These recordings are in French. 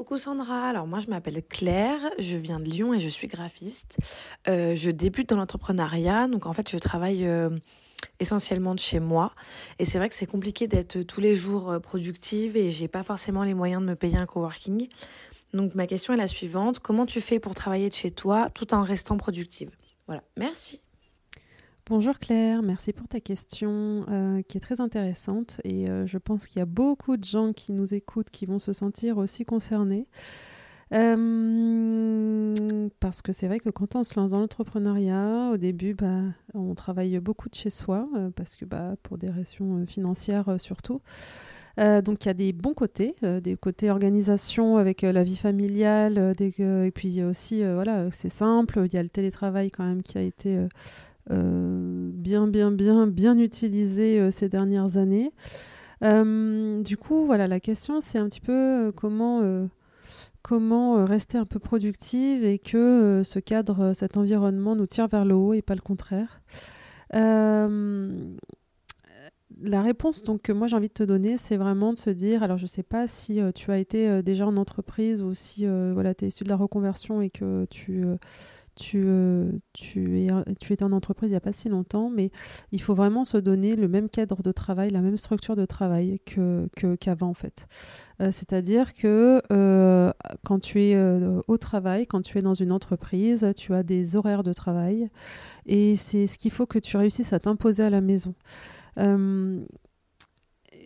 Coucou Sandra, alors moi je m'appelle Claire, je viens de Lyon et je suis graphiste. Euh, je débute dans l'entrepreneuriat, donc en fait je travaille euh, essentiellement de chez moi et c'est vrai que c'est compliqué d'être tous les jours euh, productive et j'ai pas forcément les moyens de me payer un coworking. Donc ma question est la suivante, comment tu fais pour travailler de chez toi tout en restant productive? Voilà, merci. Bonjour Claire, merci pour ta question euh, qui est très intéressante et euh, je pense qu'il y a beaucoup de gens qui nous écoutent qui vont se sentir aussi concernés. Euh, parce que c'est vrai que quand on se lance dans l'entrepreneuriat, au début, bah, on travaille beaucoup de chez soi, parce que bah, pour des raisons financières surtout. donc il y a des bons côtés, des côtés organisation avec la vie familiale, et puis aussi voilà c'est simple, il y a le télétravail quand même qui a été bien, bien, bien, bien utilisé euh, ces dernières années. Euh, du coup, voilà, la question, c'est un petit peu comment comment rester un peu productive et que ce cadre, cet environnement nous tire vers le haut et pas le contraire. la réponse donc que moi j'ai envie de te donner, c'est vraiment de se dire, alors je ne sais pas si tu as été déjà en entreprise ou si voilà, tu es issu de la reconversion et que tu tu, euh, tu, es, en entreprise il n'y a pas si longtemps, mais il faut vraiment se donner le même cadre de travail, la même structure de travail qu'avant que, en fait. Euh, c'est-à-dire que euh, quand tu es au travail, quand tu es dans une entreprise, tu as des horaires de travail et c'est ce qu'il faut que tu réussisses à t'imposer à la maison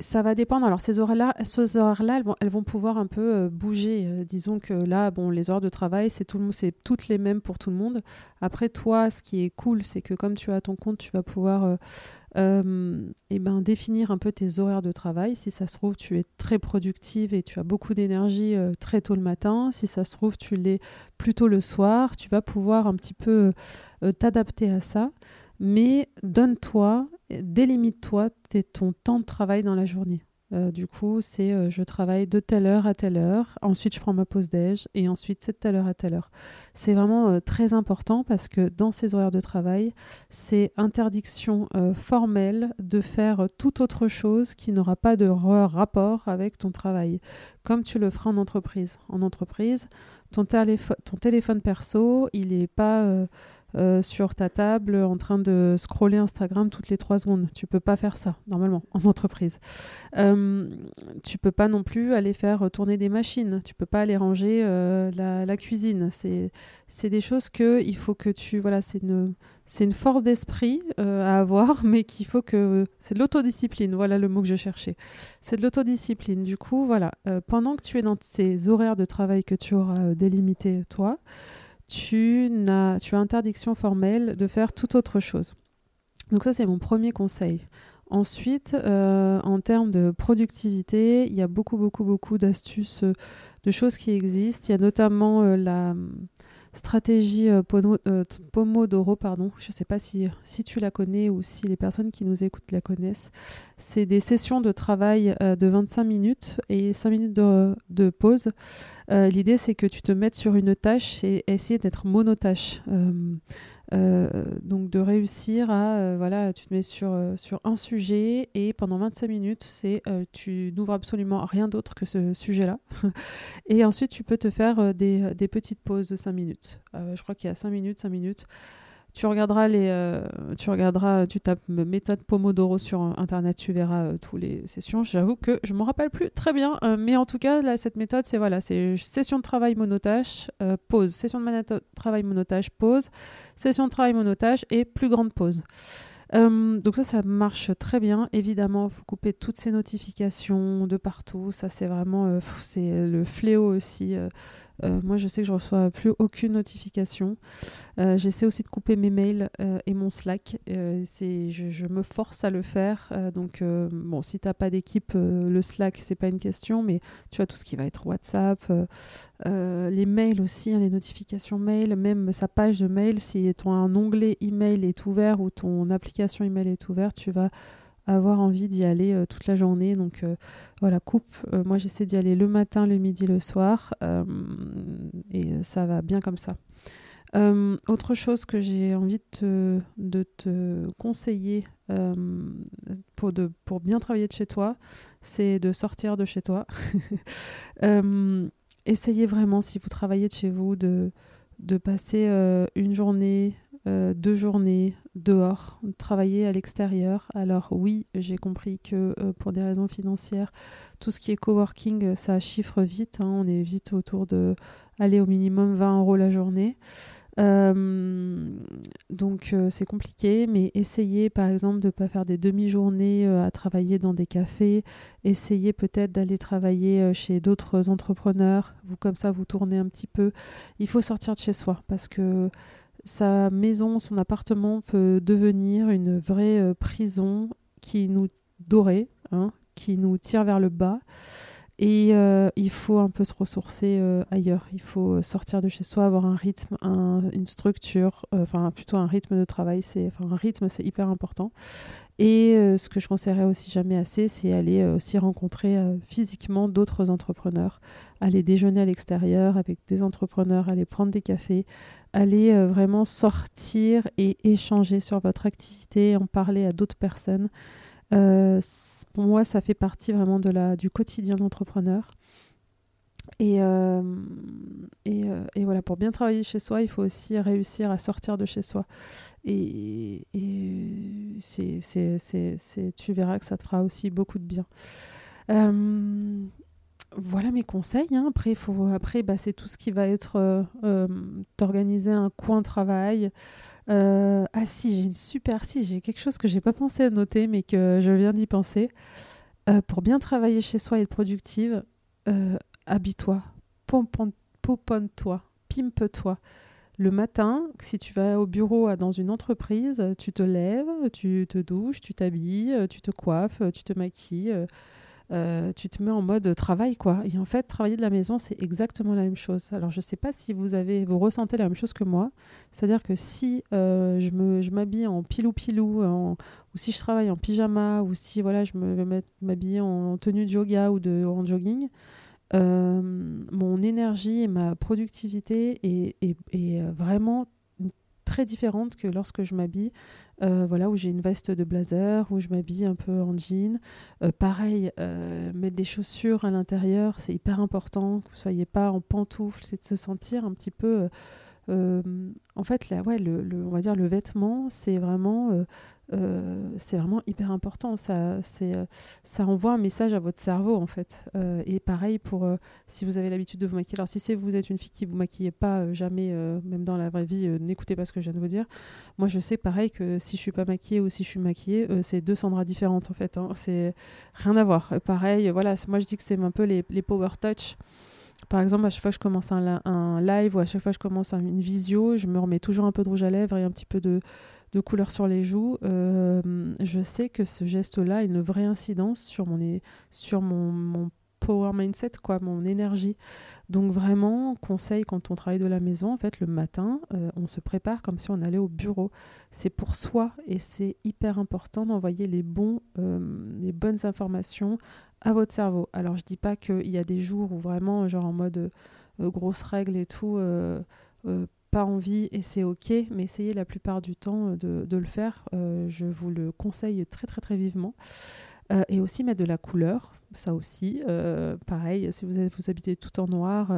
ça va dépendre. Alors, ces horaires-là, elles vont pouvoir un peu euh, bouger. Euh, disons que là, bon, les heures de travail, c'est, tout, c'est toutes les mêmes pour tout le monde. Après, toi, ce qui est cool, c'est que comme tu as ton compte, tu vas pouvoir euh, eh ben, définir un peu tes horaires de travail. Si ça se trouve, tu es très productive et tu as beaucoup d'énergie très tôt le matin. Si ça se trouve, tu l'es plutôt le soir. Tu vas pouvoir un petit peu t'adapter à ça mais donne-toi, délimite-toi ton temps de travail dans la journée. Euh, du coup, c'est euh, je travaille de telle heure à telle heure, ensuite je prends ma pause déj et ensuite c'est de telle heure à telle heure. C'est vraiment euh, très important parce que dans ces horaires de travail, c'est interdiction formelle de faire toute autre chose qui n'aura pas de rapport avec ton travail, comme tu le feras en entreprise. En entreprise, ton, ton téléphone perso, il n'est pas euh, sur ta table en train de scroller Instagram toutes les trois secondes. Tu peux pas faire ça normalement en entreprise. Euh, tu peux pas non plus aller faire tourner des machines. Tu peux pas aller ranger euh, la, cuisine. C'est des choses que il faut que tu voilà. C'est une c'est une force d'esprit euh, à avoir, mais qu'il faut que c'est de l'autodiscipline. Voilà le mot que je cherchais. C'est de l'autodiscipline. Du coup, voilà. pendant que tu es dans ces horaires de travail que tu auras délimités toi tu as, interdiction formelle de faire toute autre chose. Donc ça, c'est mon premier conseil. Ensuite, euh, en termes de productivité, il y a beaucoup, beaucoup, beaucoup d'astuces, euh, de choses qui existent. Il y a notamment euh, la stratégie Pomodoro, pardon. Je ne sais pas si, tu la connais ou si les personnes qui nous écoutent la connaissent. C'est des sessions de travail de 25 minutes et 5 minutes de pause. L'idée, c'est que tu te mettes sur une tâche et essayer d'être monotâche. Euh, donc de réussir à, euh, voilà, tu te mets sur, euh, sur un sujet et pendant 25 minutes, c'est tu n'ouvres absolument rien d'autre que ce sujet-là. et ensuite, tu peux te faire des, des, petites pauses de 5 minutes. je crois qu'il y a 5 minutes, 5 minutes. Tu regarderas les, euh, tu regarderas, tu tapes méthode Pomodoro sur internet, tu verras euh, tous les sessions. J'avoue que je me rappelle plus très bien, euh, mais en tout cas là, cette méthode, c'est voilà, c'est session de travail monotâche, pause, session de travail monotâche, pause, session de travail monotâche et plus grande pause. donc ça, ça marche très bien. Évidemment, faut couper toutes ces notifications de partout. Ça, c'est vraiment c'est le fléau aussi euh, moi, je sais que je reçois plus aucune notification. Euh, j'essaie aussi de couper mes mails euh, et mon Slack. c'est, je, me force à le faire. donc, bon, si tu n'as pas d'équipe, le Slack, c'est pas une question, mais tu as tout ce qui va être WhatsApp, les mails aussi, hein, les notifications mail, même sa page de mail, si ton onglet email est ouvert ou ton application email est ouverte, tu vas avoir envie d'y aller euh, toute la journée. Donc euh, voilà, coupe. Euh, moi, j'essaie d'y aller le matin, le midi, le soir. et ça va bien comme ça. autre chose que j'ai envie de te, conseiller pour, bien travailler de chez toi, c'est de sortir de chez toi. essayez vraiment, si vous travaillez de chez vous, de passer une journée, euh, deux journées dehors, travailler à l'extérieur. Alors oui, j'ai compris que euh, pour des raisons financières, tout ce qui est coworking, euh, ça chiffre vite. Hein. on est vite autour de aller au minimum 20 euros la journée. donc c'est compliqué, mais essayez par exemple de ne pas faire des demi-journées à travailler dans des cafés. Essayez peut-être d'aller travailler chez d'autres entrepreneurs. Vous comme ça, vous tournez un petit peu. Il faut sortir de chez soi parce que sa maison, son appartement peut devenir une vraie euh, prison qui nous dorait, hein, qui nous tire vers le bas. Et euh, il faut un peu se ressourcer euh, ailleurs. Il faut sortir de chez soi, avoir un rythme, une structure, enfin plutôt un rythme de travail. C'est, enfin un rythme, c'est hyper important. Et ce que je conseillerais aussi jamais assez, c'est aller aussi rencontrer physiquement d'autres entrepreneurs, aller déjeuner à l'extérieur avec des entrepreneurs, aller prendre des cafés, aller euh, vraiment sortir et échanger sur votre activité, en parler à d'autres personnes. Euh, pour moi, ça fait partie vraiment de la, du quotidien d'entrepreneur. Et, euh, et, et, voilà, pour bien travailler chez soi, il faut aussi réussir à sortir de chez soi. Et, et c'est, c'est, tu verras que ça te fera aussi beaucoup de bien voilà mes conseils. Hein. Après, après bah, c'est tout ce qui va être euh, euh d'organiser un coin travail. Euh, ah si, j'ai une super, si j'ai quelque chose que j'ai pas pensé à noter, mais que je viens d'y penser. Euh, pour bien travailler chez soi et être productive, habille-toi, poponne-toi, pimpe-toi. Le matin, si tu vas au bureau dans une entreprise, tu te lèves, tu te douches, tu t'habilles, tu te coiffes, tu te maquilles euh, tu te mets en mode travail quoi. Et en fait, travailler de la maison, c'est exactement la même chose. Alors, je sais pas si vous avez, vous ressentez la même chose que moi. C'est-à-dire que si euh, je me, je m'habille en pilou pilou, ou si je travaille en pyjama, ou si voilà, je me vais m'habiller en, tenue de yoga ou de en jogging, euh, mon énergie et ma productivité est, est, est vraiment très différente que lorsque je m'habille, euh, voilà, où j'ai une veste de blazer, où je m'habille un peu en jean. Euh, pareil, euh, mettre des chaussures à l'intérieur, c'est hyper important, que vous ne soyez pas en pantoufles, c'est de se sentir un petit peu... en fait, ouais, le, on va dire le vêtement, c'est vraiment euh, c'est vraiment hyper important. Ça, euh, ça envoie un message à votre cerveau, en fait. Euh, et pareil pour si vous avez l'habitude de vous maquiller. Alors, si vous êtes une fille qui vous maquillez pas jamais, même dans la vraie vie, n'écoutez pas ce que je viens de vous dire. Moi, je sais pareil que si je suis pas maquillée ou si je suis maquillée, c'est deux Sandra différentes, en fait. Hein. C'est rien à voir. pareil, voilà, moi, je dis que c'est un peu les power touch. Par exemple, à chaque fois que je commence un, live ou à chaque fois que je commence une visio, je me remets toujours un peu de rouge à lèvres et un petit peu de, de couleur sur les joues, je sais que ce geste-là a une vraie incidence sur mon, sur mon, power mindset, quoi, mon énergie. Donc vraiment, conseil quand on travaille de la maison, en fait, le matin, euh, on se prépare comme si on allait au bureau. C'est pour soi et c'est hyper important d'envoyer les, les bonnes informations à votre cerveau. Alors je dis pas qu'il y a des jours où vraiment, genre en mode grosse règle et tout, pas envie et c'est ok, mais essayez la plupart du temps euh, de, le faire. Euh, je vous le conseille très très très vivement. Euh, et aussi mettre de la couleur, ça aussi. pareil, si vous, vous habitez tout en noir,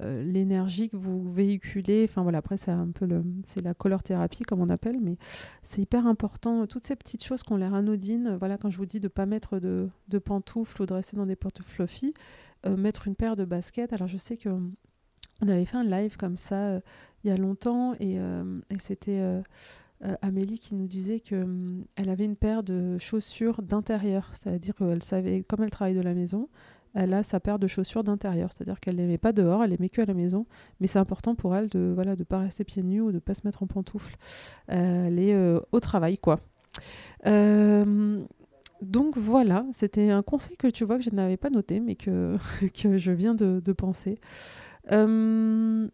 l'énergie que vous véhiculez. Enfin voilà, après c'est un peu le, c'est la color thérapie comme on appelle, mais c'est hyper important. Toutes ces petites choses qui ont l'air anodines. Voilà, quand je vous dis de pas mettre de, de pantoufles ou de rester dans des portes fluffy, mettre une paire de baskets. Alors je sais que on avait fait un live comme ça il y a longtemps et, et c'était euh, Amélie qui nous disait qu'elle hum, avait une paire de chaussures d'intérieur, c'est-à-dire qu'elle savait, comme elle travaille de la maison, elle a sa paire de chaussures d'intérieur, c'est-à-dire qu'elle les met pas dehors, elle les met que à la maison, mais c'est important pour elle de voilà de pas rester pieds nus ou de pas se mettre en pantoufles. elle est euh, au travail quoi. Euh, donc voilà, c'était un conseil que tu vois que je n'avais pas noté, mais que, je viens de, penser. Euh,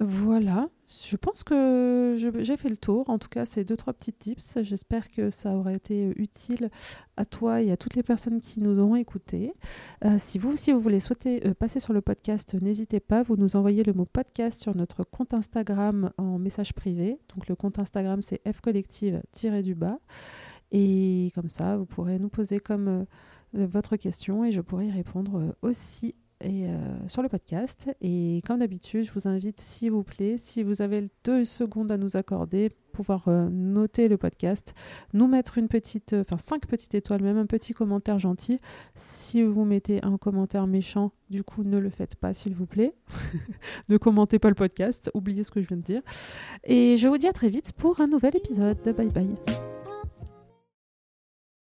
voilà, je pense que j'ai fait le tour. En tout cas, c'est deux, trois petits tips. J'espère que ça aurait été utile à toi et à toutes les personnes qui nous auront écoutés. Euh, si vous aussi vous voulez souhaiter euh, passer sur le podcast, n'hésitez pas. Vous nous envoyez le mot podcast sur notre compte Instagram en message privé. Donc le compte Instagram, c'est fcollective-du-bas. Et comme ça, vous pourrez nous poser comme euh, votre question et je pourrai y répondre aussi et, euh, sur le podcast. Et comme d'habitude, je vous invite, s'il vous plaît, si vous avez deux secondes à nous accorder, pouvoir euh, noter le podcast, nous mettre une petite, euh, enfin cinq petites étoiles, même un petit commentaire gentil. Si vous mettez un commentaire méchant, du coup, ne le faites pas, s'il vous plaît. ne commentez pas le podcast, oubliez ce que je viens de dire. Et je vous dis à très vite pour un nouvel épisode. Bye bye.